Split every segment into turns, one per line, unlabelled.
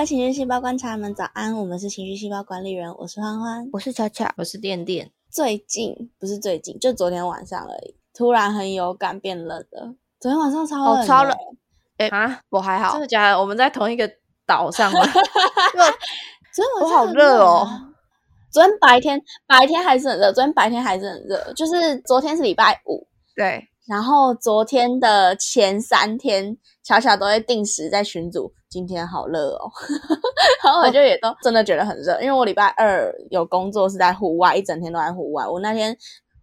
位情绪细胞观察们，早安！我们是情绪细胞管理人，我是欢欢，
我是巧巧，
我是电电。
最近不是最近，就昨天晚上而已，突然很有感，变冷了。昨天晚上超冷，
超冷。
哎
啊，我还好，
真的假的？我们在同一个岛上吗？
昨天
我好热哦。
昨天白天白天还是很热，昨天白天还是很热，就是昨天是礼拜五，
对。
然后昨天的前三天，巧巧都会定时在群组。今天好热哦，然后我就也都真的觉得很热，因为我礼拜二有工作是在户外，一整天都在户外。我那天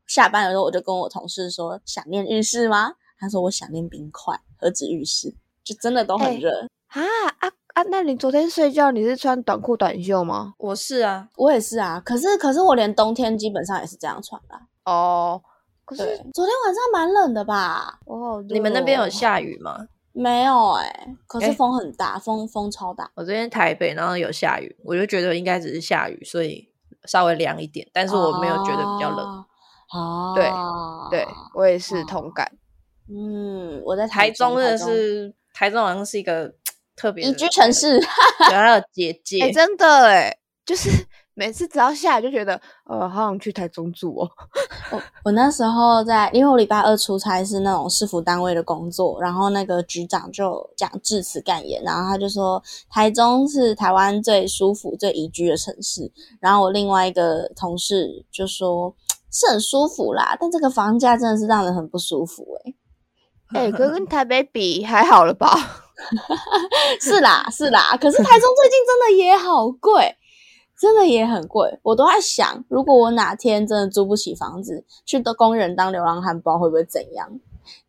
下班的时候，我就跟我同事说：“想念浴室吗？”他说：“我想念冰块，何止浴室，就真的都很热
啊啊啊！”那你昨天睡觉你是穿短裤短袖吗？
我是啊，
我也是啊。可是可是我连冬天基本上也是这样穿的
哦。
可是昨天晚上蛮冷的吧？
哦，
你们那边有下雨吗？
没有哎，可是风很大，风风超大。
我这边台北，然后有下雨，我就觉得应该只是下雨，所以稍微凉一点，但是我没有觉得比较冷。
哦，
对，对我也是同感。
嗯，我在
台
中
的是台中，好像是一个特别
宜居城市，
还有姐姐，
真的哎，就是。每次只要下来就觉得，呃，好想去台中住哦。
我我那时候在，因为我礼拜二出差是那种市府单位的工作，然后那个局长就讲致辞感言，然后他就说台中是台湾最舒服、最宜居的城市。然后我另外一个同事就说是很舒服啦，但这个房价真的是让人很不舒服哎。
哎，可跟台北比还好了吧？
是啦，是啦，可是台中最近真的也好贵。真的也很贵，我都在想，如果我哪天真的租不起房子，去的工人当流浪汉，不知道会不会怎样。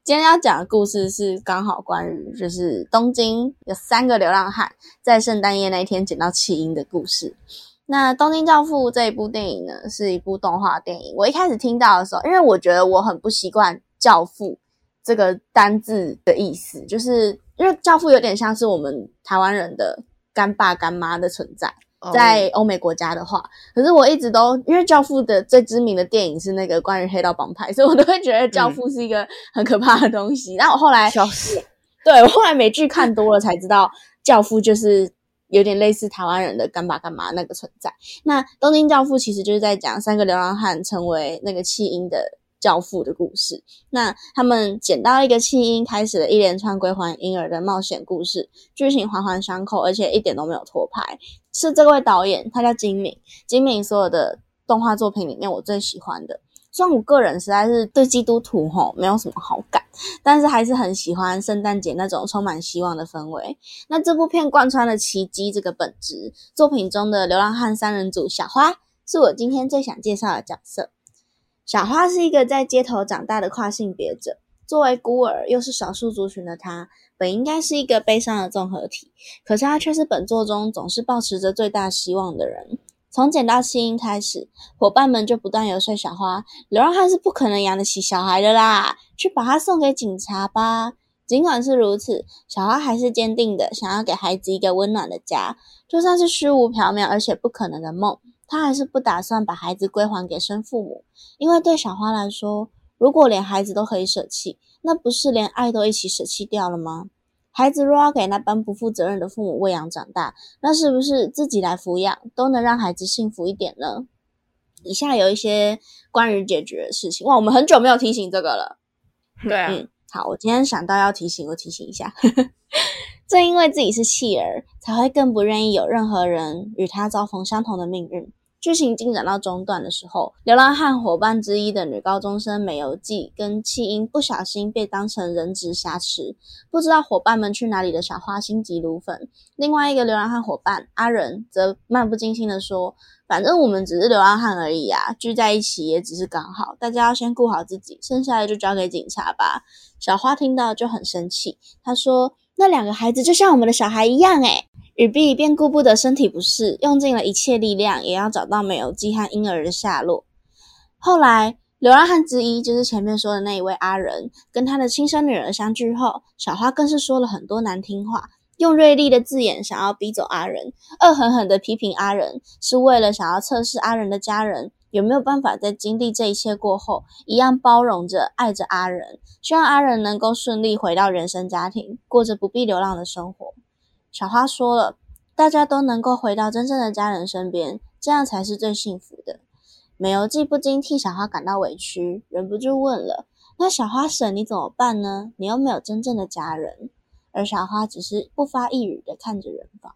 今天要讲的故事是刚好关于，就是东京有三个流浪汉在圣诞夜那一天捡到弃婴的故事。那《东京教父》这一部电影呢，是一部动画电影。我一开始听到的时候，因为我觉得我很不习惯“教父”这个单字的意思，就是因为教父有点像是我们台湾人的干爸干妈的存在。在欧美国家的话，可是我一直都因为《教父》的最知名的电影是那个关于黑道帮派，所以我都会觉得《教父》是一个很可怕的东西。然后我后来，对我后来美剧看多了才知道，《教父》就是有点类似台湾人的干爸干妈那个存在。那《东京教父》其实就是在讲三个流浪汉成为那个弃婴的。教父的故事，那他们捡到一个弃婴，开始了一连串归还婴儿的冒险故事，剧情环环相扣，而且一点都没有拖拍。是这位导演，他叫金敏。金敏所有的动画作品里面，我最喜欢的。虽然我个人实在是对基督徒吼没有什么好感，但是还是很喜欢圣诞节那种充满希望的氛围。那这部片贯穿了奇迹这个本质，作品中的流浪汉三人组小花，是我今天最想介绍的角色。小花是一个在街头长大的跨性别者，作为孤儿又是少数族群的她，本应该是一个悲伤的综合体。可是她却是本作中总是抱持着最大希望的人。从捡到弃婴开始，伙伴们就不断游说小花：流浪汉是不可能养得起小孩的啦，去把他送给警察吧。尽管是如此，小花还是坚定的想要给孩子一个温暖的家，就算是虚无缥缈而且不可能的梦。他还是不打算把孩子归还给生父母，因为对小花来说，如果连孩子都可以舍弃，那不是连爱都一起舍弃掉了吗？孩子若要给那般不负责任的父母喂养长大，那是不是自己来抚养都能让孩子幸福一点呢？以下有一些关于解决的事情。哇，我们很久没有提醒这个了。
对啊，
嗯，好，我今天想到要提醒，我提醒一下。正因为自己是弃儿，才会更不愿意有任何人与他遭逢相同的命运。剧情进展到中段的时候，流浪汉伙伴之一的女高中生美游纪跟弃婴不小心被当成人质挟持，不知道伙伴们去哪里的小花心急如焚。另外一个流浪汉伙伴阿仁则漫不经心的说：“反正我们只是流浪汉而已啊，聚在一起也只是刚好，大家要先顾好自己，剩下的就交给警察吧。”小花听到就很生气，她说：“那两个孩子就像我们的小孩一样，诶雨碧便顾不得身体不适，用尽了一切力量，也要找到美游纪和婴儿的下落。后来，流浪汉之一，就是前面说的那一位阿仁，跟他的亲生女儿相聚后，小花更是说了很多难听话，用锐利的字眼想要逼走阿仁，恶狠狠地批评阿仁，是为了想要测试阿仁的家人有没有办法在经历这一切过后，一样包容着、爱着阿仁，希望阿仁能够顺利回到原生家庭，过着不必流浪的生活。小花说了，大家都能够回到真正的家人身边，这样才是最幸福的。美游记不禁替小花感到委屈，忍不住问了：“那小花婶你怎么办呢？你又没有真正的家人。”而小花只是不发一语的看着远方。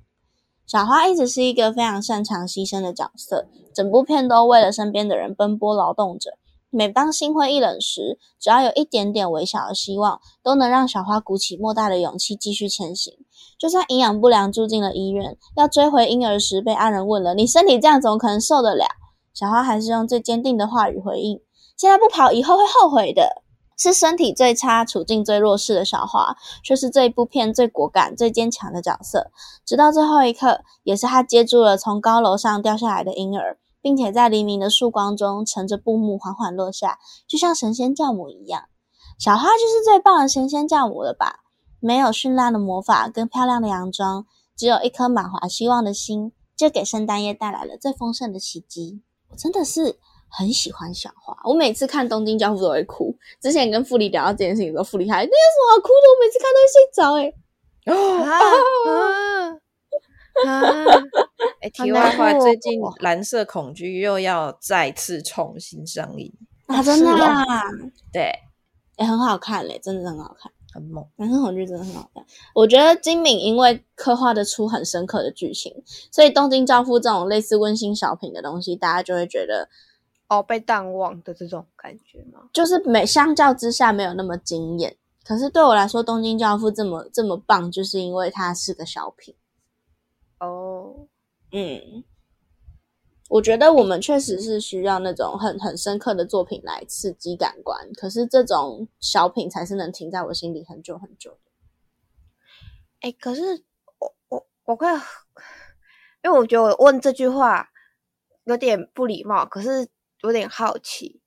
小花一直是一个非常擅长牺牲的角色，整部片都为了身边的人奔波劳动着。每当心灰意冷时，只要有一点点微小的希望，都能让小花鼓起莫大的勇气继续前行。就算营养不良住进了医院，要追回婴儿时被爱人问了：“你身体这样怎么可能受得了？”小花还是用最坚定的话语回应：“现在不跑，以后会后悔的。”是身体最差、处境最弱势的小花，却是这一部片最果敢、最坚强的角色。直到最后一刻，也是她接住了从高楼上掉下来的婴儿，并且在黎明的曙光中，乘着布幕缓缓落下，就像神仙教母一样。小花就是最棒的神仙教母了吧？没有绚烂的魔法跟漂亮的洋装，只有一颗满怀希望的心，就给圣诞夜带来了最丰盛的奇迹。我真的是。很喜欢小花，我每次看《东京教父》都会哭。之前跟傅里聊到这件事情的时候，傅里还那有什么好哭的？我每次看都会睡着。
哎，啊！哎，题外话，最近《蓝色恐惧》又要再次重新上映
啊！真的？
对，
也很好看嘞，真的很好看，
很猛。
《蓝色恐惧》真的很好看。我觉得金敏因为刻画的出很深刻的剧情，所以《东京教父》这种类似温馨小品的东西，大家就会觉得。
哦，被淡忘的这种感觉吗？
就是没相较之下没有那么惊艳，可是对我来说，《东京教父》这么这么棒，就是因为它是个小品。
哦，
嗯，我觉得我们确实是需要那种很很深刻的作品来刺激感官，可是这种小品才是能停在我心里很久很久的。
哎，可是我我我快，因为我觉得我问这句话有点不礼貌，可是。有点好奇，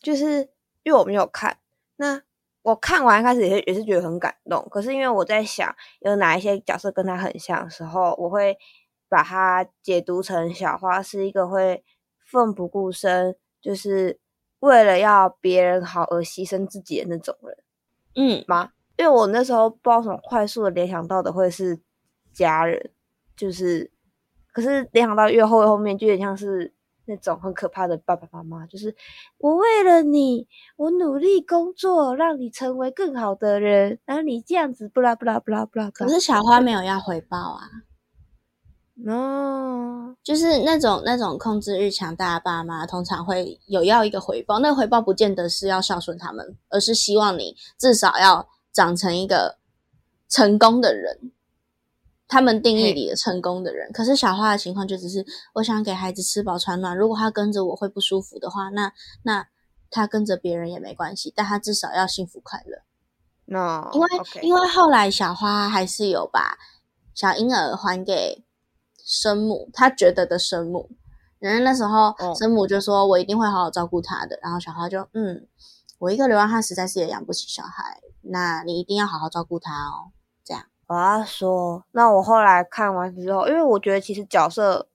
就是因为我没有看，那我看完开始也是也是觉得很感动。可是因为我在想有哪一些角色跟他很像的时候，我会把它解读成小花是一个会奋不顾身，就是为了要别人好而牺牲自己的那种人，
嗯
吗？因为我那时候不知道什么快速的联想到的会是家人，就是可是联想到越后后面就有点像是。那种很可怕的爸爸妈妈，就是我为了你，我努力工作，让你成为更好的人，然后你这样子，不啦不啦不啦不啦。
可是小花没有要回报啊，
哦，
就是那种那种控制欲强大的爸妈，通常会有要一个回报，那个回报不见得是要孝顺他们，而是希望你至少要长成一个成功的人。他们定义里的成功的人，可是小花的情况就只是，我想给孩子吃饱穿暖。如果他跟着我会不舒服的话，那那他跟着别人也没关系，但他至少要幸福快乐。
那
因为因为后来小花还是有把小婴儿还给生母，她觉得的生母，然后那时候生母就说：“我一定会好好照顾他的。”然后小花就嗯，我一个流浪汉实在是也养不起小孩，那你一定要好好照顾他哦。
我要说，那我后来看完之后，因为我觉得其实角色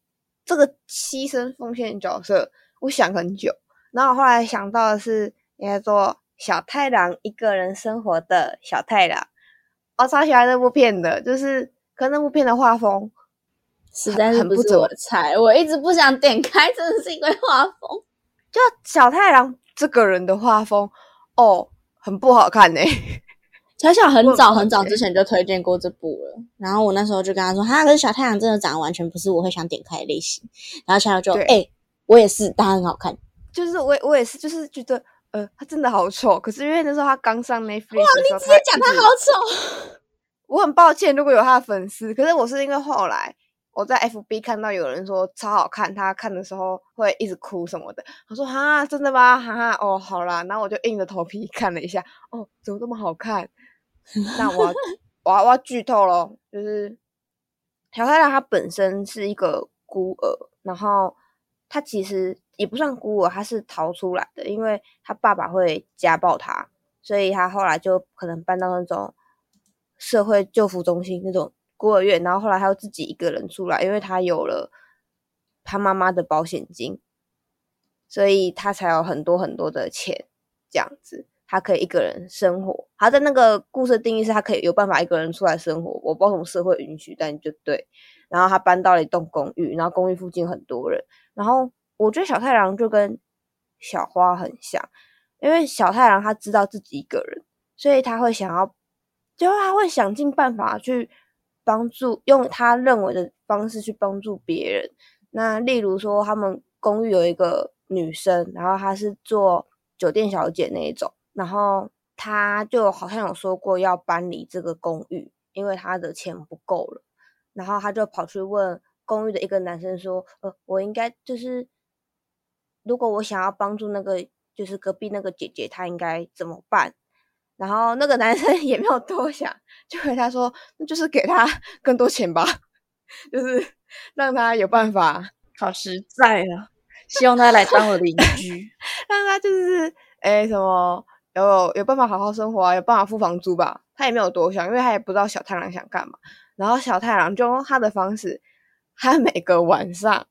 这个牺牲奉献角色，我想很久，然后我后来想到的是，应该做小太郎一个人生活的小太郎。我超喜欢这部片的，就是可那部片的画风
实在是不是我的菜，我一直不想点开，真的是因为画风。
就小太郎这个人的画风，哦，很不好看呢。
小小很早很早之前就推荐过这部了，然后我那时候就跟他说：“哈，可是小太阳真的长得完全不是我会想点开的类型。”然后小小就：“哎，我也是，他很好看。”
就是我我也是，就是觉得呃，他真的好丑。可是因为那时候他刚上 Netflix，
哇，你直接讲他好丑，
我很抱歉，如果有他的粉丝。可是我是因为后来我在 FB 看到有人说超好看，他看的时候会一直哭什么的。我说：“哈，真的吗？哈哈，哦，好啦。”然后我就硬着头皮看了一下，哦，怎么这么好看？那我我我要剧透咯，就是小太阳他本身是一个孤儿，然后他其实也不算孤儿，他是逃出来的，因为他爸爸会家暴他，所以他后来就可能搬到那种社会救扶中心那种孤儿院，然后后来他又自己一个人出来，因为他有了他妈妈的保险金，所以他才有很多很多的钱这样子。他可以一个人生活，他在那个故事的定义是他可以有办法一个人出来生活。我不知道什么社会允许，但就对。然后他搬到了一栋公寓，然后公寓附近很多人，然后我觉得小太郎就跟小花很像，因为小太郎他知道自己一个人，所以他会想要，就是他会想尽办法去帮助，用他认为的方式去帮助别人。那例如说，他们公寓有一个女生，然后她是做酒店小姐那一种，然后他就好像有说过要搬离这个公寓，因为他的钱不够了。然后他就跑去问公寓的一个男生说：“呃，我应该就是如果我想要帮助那个就是隔壁那个姐姐，她应该怎么办？”然后那个男生 也没有多想，就回答说：“那就是给他 更多钱吧，就是让他有办法。”
好实在啊！希望他来当我邻居，
让他就是诶什么有有办法好好生活啊，有办法付房租吧。他也没有多想，因为他也不知道小太郎想干嘛。然后小太郎就用他的方式，他每个晚上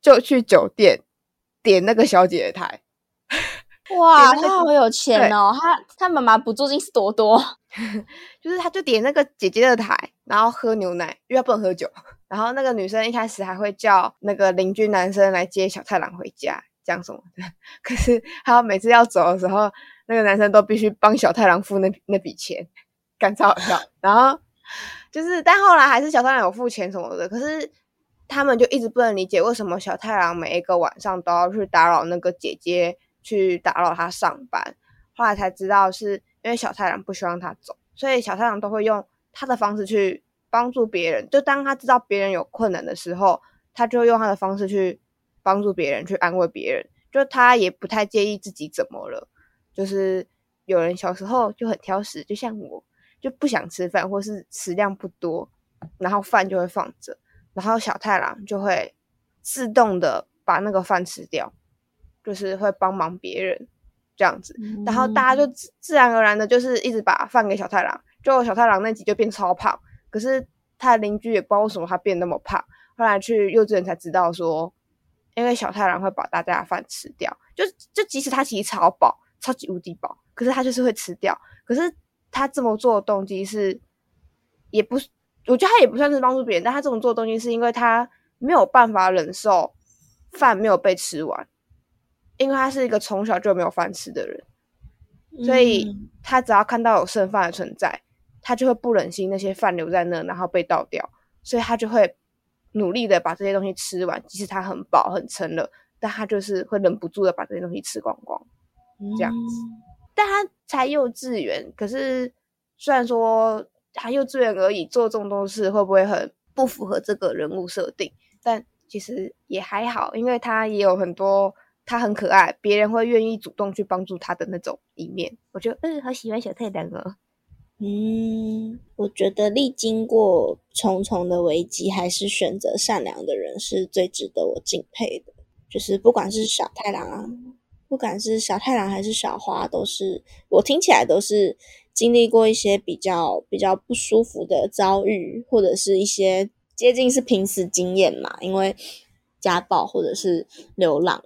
就去酒店点那个小姐的台。
哇，他好有钱哦！他他妈妈补助金是多多，
就是他就点那个姐姐的台，然后喝牛奶，因为不能喝酒。然后那个女生一开始还会叫那个邻居男生来接小太郎回家，讲什么的。可是他每次要走的时候，那个男生都必须帮小太郎付那那笔钱，干超好笑。然后就是，但后来还是小太郎有付钱什么的。可是他们就一直不能理解，为什么小太郎每一个晚上都要去打扰那个姐姐，去打扰她上班。后来才知道，是因为小太郎不希望他走，所以小太郎都会用他的方式去。帮助别人，就当他知道别人有困难的时候，他就用他的方式去帮助别人，去安慰别人。就他也不太介意自己怎么了。就是有人小时候就很挑食，就像我，就不想吃饭，或是食量不多，然后饭就会放着，然后小太郎就会自动的把那个饭吃掉，就是会帮忙别人这样子。然后大家就自自然而然的，就是一直把饭给小太郎，就小太郎那集就变超胖。可是他的邻居也不知道为什么他变那么胖，后来去幼稚园才知道说，因为小太郎会把大家的饭吃掉，就就即使他其实超饱，超级无敌饱，可是他就是会吃掉。可是他这么做的动机是，也不是，我觉得他也不算是帮助别人，但他这么做的动机是因为他没有办法忍受饭没有被吃完，因为他是一个从小就没有饭吃的人，所以他只要看到有剩饭的存在。他就会不忍心那些饭留在那，然后被倒掉，所以他就会努力的把这些东西吃完，即使他很饱很撑了，但他就是会忍不住的把这些东西吃光光，这样子。但他才幼稚园，可是虽然说他幼稚园而已，做这种东西会不会很不符合这个人物设定？但其实也还好，因为他也有很多他很可爱，别人会愿意主动去帮助他的那种一面。我觉得嗯，好喜欢小太郎哦。
嗯，我觉得历经过重重的危机，还是选择善良的人是最值得我敬佩的。就是不管是小太郎啊，不管是小太郎还是小花，都是我听起来都是经历过一些比较比较不舒服的遭遇，或者是一些接近是濒死经验嘛，因为家暴或者是流浪。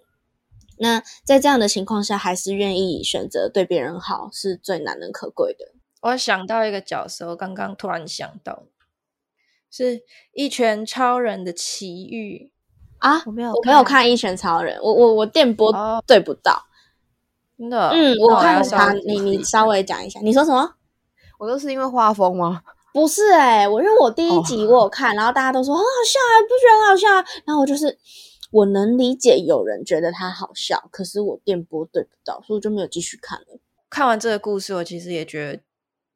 那在这样的情况下，还是愿意选择对别人好，是最难能可贵的。
我想到一个角色，我刚刚突然想到，是一拳超人的奇遇
啊！我没有，我没有看一拳超人，我我我电波对不到，
真的。
嗯，我看他，你你稍微讲一下，你说什么？
我都是因为画风吗？
不是哎，我因为我第一集我有看，然后大家都说很好笑啊，不觉得很好笑啊？然后我就是我能理解有人觉得他好笑，可是我电波对不到，所以我就没有继续看了。
看完这个故事，我其实也觉得。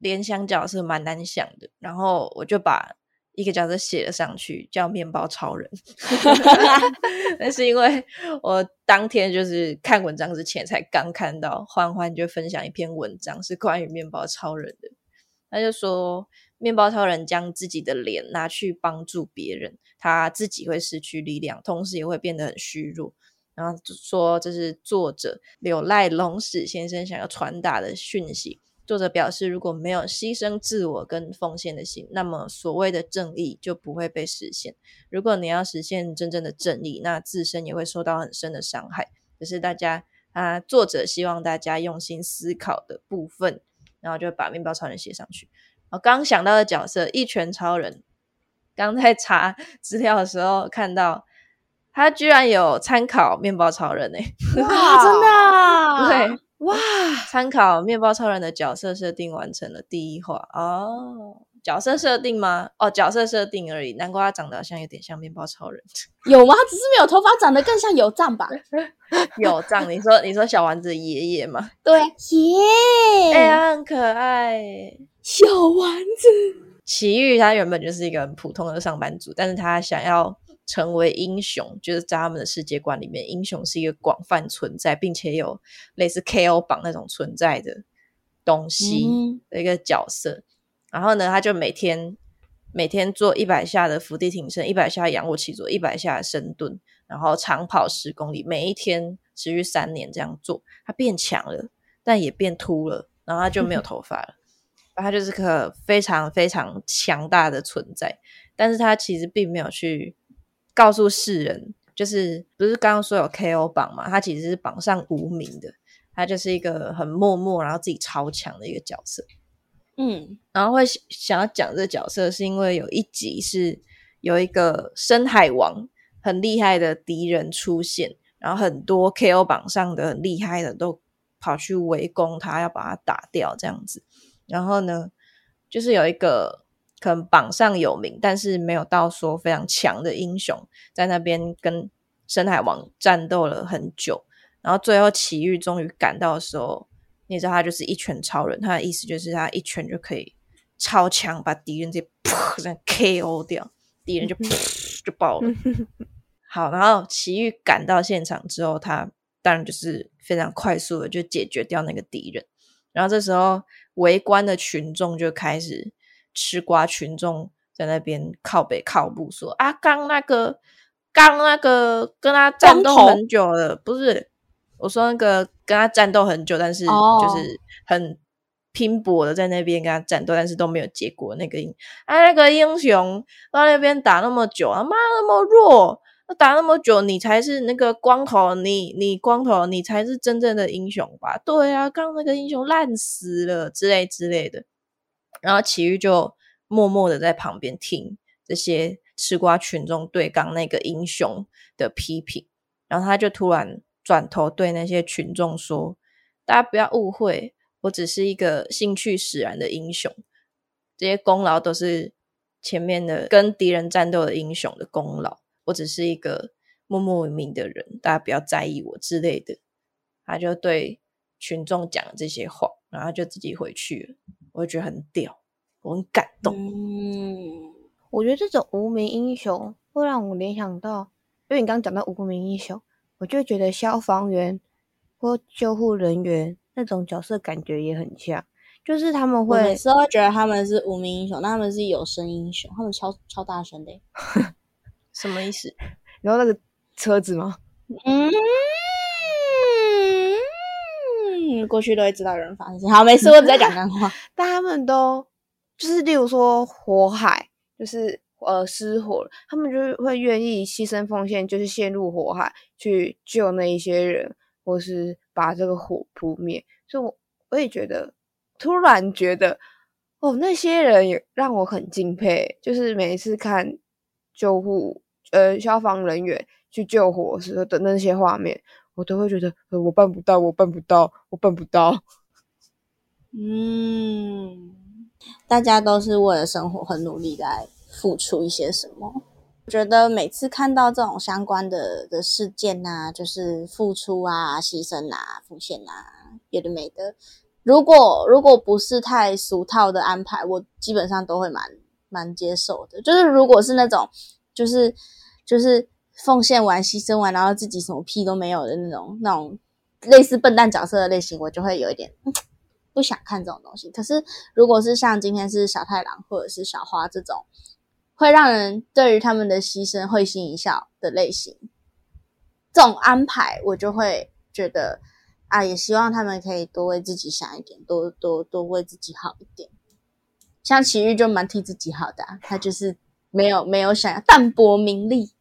联想角是蛮难想的，然后我就把一个角色写了上去，叫面包超人。那是因为我当天就是看文章之前才刚看到欢欢就分享一篇文章，是关于面包超人的。他就说，面包超人将自己的脸拿去帮助别人，他自己会失去力量，同时也会变得很虚弱。然后说这是作者柳赖龙史先生想要传达的讯息。作者表示，如果没有牺牲自我跟奉献的心，那么所谓的正义就不会被实现。如果你要实现真正的正义，那自身也会受到很深的伤害。这是大家啊，作者希望大家用心思考的部分，然后就把面包超人写上去。我刚想到的角色一拳超人，刚在查资料的时候看到，他居然有参考面包超人诶、
哇，真的、啊？
对，
哇，
参考面包超人的角色设定完成了第一话哦。角色设定吗？哦，角色设定而已，难怪他长得好像有点像面包超人。
有吗？只是没有头发，长得更像有藏吧？
有藏，你说你说小丸子爷爷吗？
对，耶，
哎呀，很可爱。
小丸子，
奇遇他原本就是一个很普通的上班族，但是他想要成为英雄，就是在他们的世界观里面，英雄是一个广泛存在，并且有类似 KO 榜那种存在的东西
嗯
的一个角色。然后呢，他就每天每天做一百下的伏地挺身，一百下仰卧起坐，一百下的深蹲，然后长跑十公里，每一天持续三年这样做，他变强了，但也变秃了，然后他就没有 头发了。他就是个非常非常强大的存在，但是他其实并没有去告诉世人，就是不是刚刚说有 KO 榜嘛？他其实是榜上无名的，他就是一个很默默，然后自己超强的一个角色。
嗯
然后会想想要讲这个角色，是因为有一集是有一个深海王很厉害的敌人出现，然后很多 KO 榜上的很厉害的都跑去围攻他，要把他打掉这样子。然后呢，就是有一个可能榜上有名，但是没有到说非常强的英雄，在那边跟深海王战斗了很久，然后最后奇遇终于赶到的时候，你知道他就是一拳超人，他的意思就是他一拳就可以超强把敌人直接噗这样 KO 掉，敌人就噗就爆了。好，然后奇遇赶到现场之后，他当然就是非常快速的就解决掉那个敌人。然后这时候围观的群众就开始吃瓜，群众在那边靠北靠步说：“啊，刚那个刚那个跟他战斗很久了，不是我说那个跟他战斗很久，但是
哦
就是很拼搏的在那边跟他战斗，但是都没有结果。那个英啊，那个英雄到那边打那么久，他妈那么弱。”打那么久，你才是那个光头，你你光头，你才是真正的英雄吧？对啊，刚那个英雄烂死了之类之类的。然后奇遇就默默的在旁边听这些吃瓜群众对刚那个英雄的批评，然后他就突然转头对那些群众说：“大家不要误会，我只是一个兴趣使然的英雄，这些功劳都是前面的跟敌人战斗的英雄的功劳。”我只是一个默默无名的人，大家不要在意我之类的。他就对群众讲了这些话，然后就自己回去了。我会觉得很屌，我很感动。
嗯，
我觉得这种无名英雄会让我联想到，因为你刚刚讲到无名英雄，我就觉得消防员或救护人员那种角色感觉也很像，就是他们
会每
会
次都觉得他们是无名英雄，但他们是有声英雄，他们超超大声的欸。
什么意思？
然后那个车子吗？
嗯，过去都会知道有人发生事情。好，没事，我只在讲干话。
但他们都就是，例如说火海，就是呃失火了，他们就是会愿意牺牲奉献，就是陷入火海去救那一些人，或是把这个火扑灭。所以我我也觉得，突然觉得，哦，那些人也让我很敬佩。就是每一次看救护呃消防人员去救火时候的那些画面，我都会觉得，呃，我办不到，我办不到，我办不到。
嗯，大家都是为了生活很努力在付出一些什么。我觉得每次看到这种相关的的事件啊，就是付出啊、牺牲啊、奉献啊，有的没的。如果如果不是太俗套的安排，我基本上都会蛮蛮接受的。就是如果是那种，就是就是奉献完、牺牲完，然后自己什么屁都没有的那种那种类似笨蛋角色的类型，我就会有一点。不想看这种东西。可是如果是像今天是小太郎或者是小花这种，会让人对于他们的牺牲会心一笑的类型，这种安排我就会觉得啊，也希望他们可以多为自己想一点，多多多为自己好一点。像奇遇就蛮替自己好的、啊，他就是没有没有想要淡泊名利，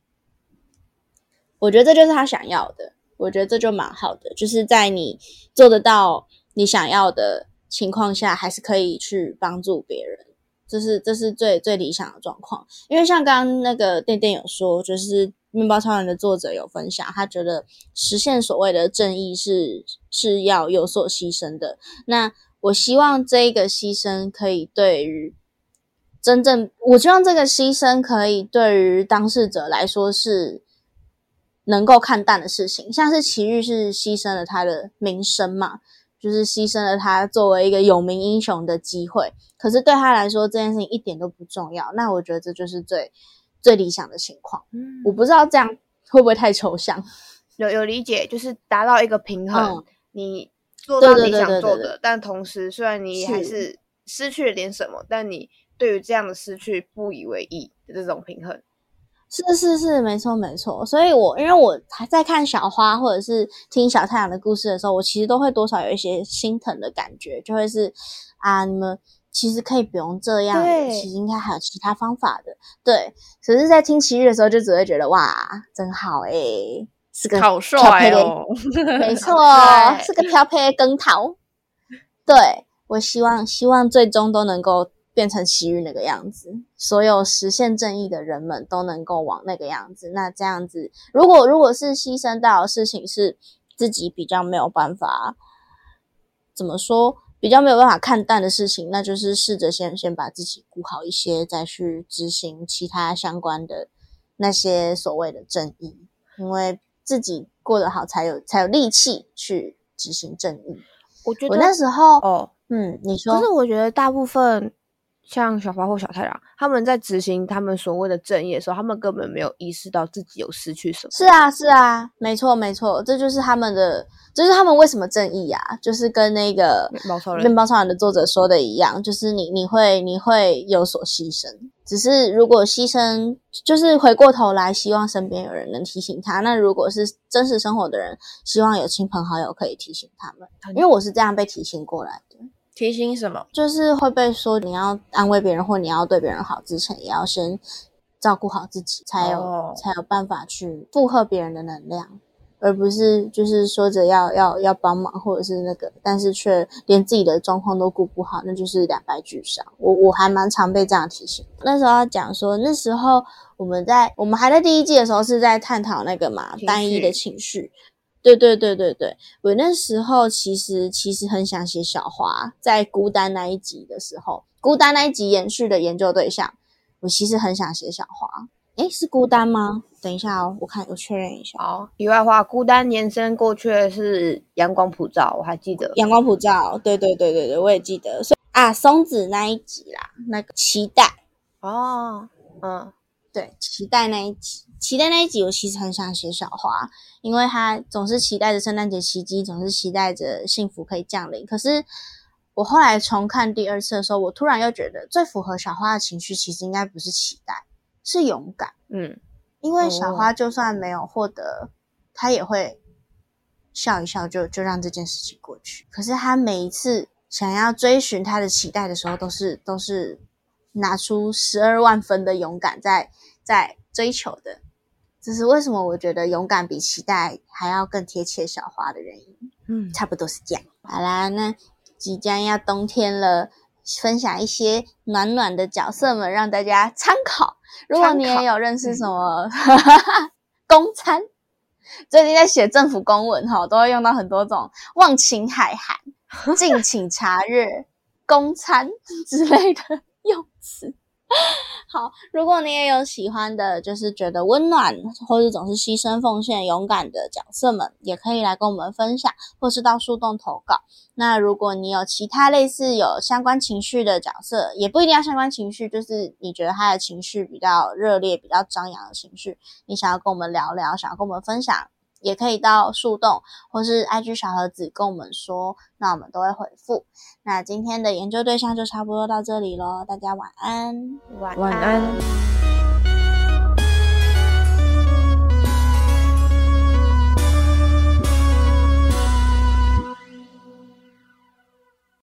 我觉得这就是他想要的。我觉得这就蛮好的，就是在你做得到你想要的情况下，还是可以去帮助别人。这是这是最最理想的状况。因为像刚刚那个店店有说，就是《面包超人》的作者有分享，他觉得实现所谓的正义是是要有所牺牲的。那我希望这一个牺牲可以对于真正，我希望这个牺牲可以对于当事者来说是能够看淡的事情。像是奇遇是牺牲了他的名声嘛，就是牺牲了他作为一个有名英雄的机会。可是对他来说，这件事情一点都不重要。那我觉得这就是最最理想的情况。
嗯
我不知道这样会不会太抽象。
有有理解，就是达到一个平衡，
嗯
你做到你
对对对对对
想做的，但同时虽然你还
是
是失去了点什么，但你对于这样的失去不以为意的这种平衡。
是是是，没错没错。所以我因为我还在看小花或者是听小太阳的故事的时候，我其实都会多少有一些心疼的感觉，就会是啊，你们其实可以不用这样其实应该还有其他方法的。对，只是在听奇遇的时候，就只会觉得哇，真好诶、是个
好
漂配的
帅哦！
没错，是个漂配的羹桃。对我希望，希望最终都能够变成奇遇那个样子，所有实现正义的人们都能够往那个样子。那这样子，如果如果是牺牲到的事情是自己比较没有办法，怎么说？比较没有办法看淡的事情，那就是试着先先把自己顾好一些，再去执行其他相关的那些所谓的正义，因为自己过得好，才有才有力气去执行正义。
我觉得
我那时候，
哦，
嗯，你
可
说
是我觉得大部分像小花或小太阳，他们在执行他们所谓的正义的时候，他们根本没有意识到自己有失去什么。
是啊，是啊，没错，没错，这就是他们的，这就是他们为什么正义啊，就是跟那个
面包超人
面包超人的作者说的一样，就是你你会你会有所牺牲，只是如果牺牲，就是回过头来，希望身边有人能提醒他。那如果是真实生活的人，希望有亲朋好友可以提醒他们，因为我是这样被提醒过来的。
提醒什么？
就是会被说你要安慰别人或你要对别人好之前，也要先照顾好自己，才有、
哦
才有办法去负荷别人的能量，而不是就是说着要要要帮忙或者是那个，但是却连自己的状况都顾不好，那就是两败俱伤。我我还蛮常被这样提醒。那时候要讲说，那时候我们在我们还在第一季的时候是在探讨那个嘛单一的情绪。对对对对对，我那时候其实其实很想写小花，在孤单那一集的时候，孤单那一集延续的研究对象，我其实很想写小花。诶，是孤单吗？等一下哦，我看我确认一下。
好，题外话，孤单延伸过去的是阳光普照，我还记得。
阳光普照，对对对对对，我也记得。所以啊，松子那一集啦，那个期待，
哦，嗯，
对，期待那一集，期待那一集，我其实很想写小花，因为她总是期待着圣诞节奇迹，总是期待着幸福可以降临。可是我后来重看第二次的时候，我突然又觉得最符合小花的情绪，其实应该不是期待，是勇敢。
嗯，
因为小
哦
花就算没有获得，她也会笑一笑就就让这件事情过去。可是她每一次想要追寻她的期待的时候，都是都是拿出十二万分的勇敢在在追求的。这是为什么？我觉得勇敢比期待还要更贴切小花的原因。
嗯，
差不多是这样。好啦，那即将要冬天了，分享一些暖暖的角色们，让大家参考。如果你也有认识什么 公餐，最近在写政府公文哈，都会用到很多种忘情海涵、敬请查阅、公餐之类的用词。好，如果你也有喜欢的，就是觉得温暖，或是总是牺牲奉献、勇敢的角色们，也可以来跟我们分享，或是到树洞投稿。那如果你有其他类似有相关情绪的角色，也不一定要相关情绪，就是你觉得他的情绪比较热烈、比较张扬的情绪，你想要跟我们聊聊，想要跟我们分享，也可以到树洞或是 IG 小盒子跟我们说，那我们都会回复。那今天的研究对象就差不多到这里喽，大家晚安。
晚
晚安。